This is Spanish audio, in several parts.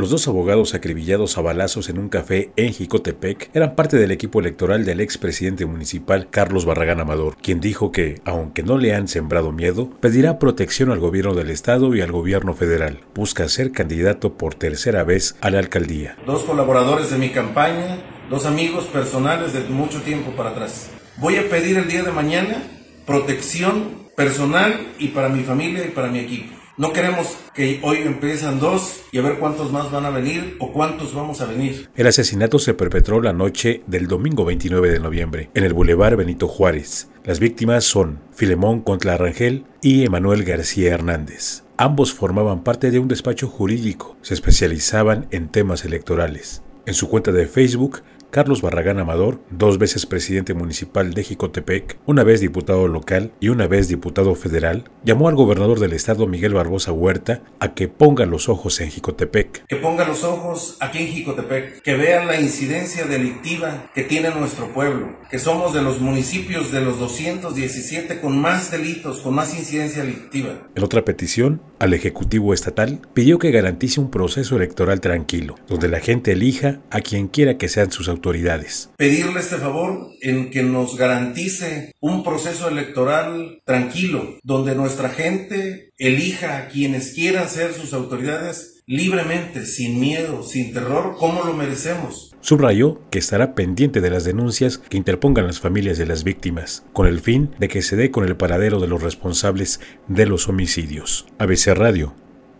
Los dos abogados acribillados a balazos en un café en Jicotepec eran parte del equipo electoral del expresidente municipal Carlos Barragán Amador, quien dijo que, aunque no le han sembrado miedo, pedirá protección al gobierno del estado y al gobierno federal. Busca ser candidato por tercera vez a la alcaldía. Dos colaboradores de mi campaña, dos amigos personales de mucho tiempo para atrás. Voy a pedir el día de mañana protección personal y para mi familia y para mi equipo. No queremos que hoy empiezan dos y a ver cuántos más van a venir o cuántos vamos a venir. El asesinato se perpetró la noche del domingo 29 de noviembre en el Boulevard Benito Juárez. Las víctimas son Filemón Contra Rangel y Emanuel García Hernández. Ambos formaban parte de un despacho jurídico, se especializaban en temas electorales. En su cuenta de Facebook Carlos Barragán Amador, dos veces presidente municipal de Jicotepec, una vez diputado local y una vez diputado federal, llamó al gobernador del estado Miguel Barbosa Huerta a que ponga los ojos en Jicotepec. Que ponga los ojos aquí en Jicotepec, que vean la incidencia delictiva que tiene nuestro pueblo, que somos de los municipios de los 217 con más delitos, con más incidencia delictiva. En otra petición, al Ejecutivo Estatal pidió que garantice un proceso electoral tranquilo, donde la gente elija a quien quiera que sean sus autoridades. Pedirle este favor en que nos garantice un proceso electoral tranquilo, donde nuestra gente elija a quienes quieran ser sus autoridades libremente, sin miedo, sin terror, como lo merecemos. Subrayó que estará pendiente de las denuncias que interpongan las familias de las víctimas, con el fin de que se dé con el paradero de los responsables de los homicidios. ABC Radio,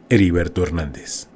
Heriberto Hernández.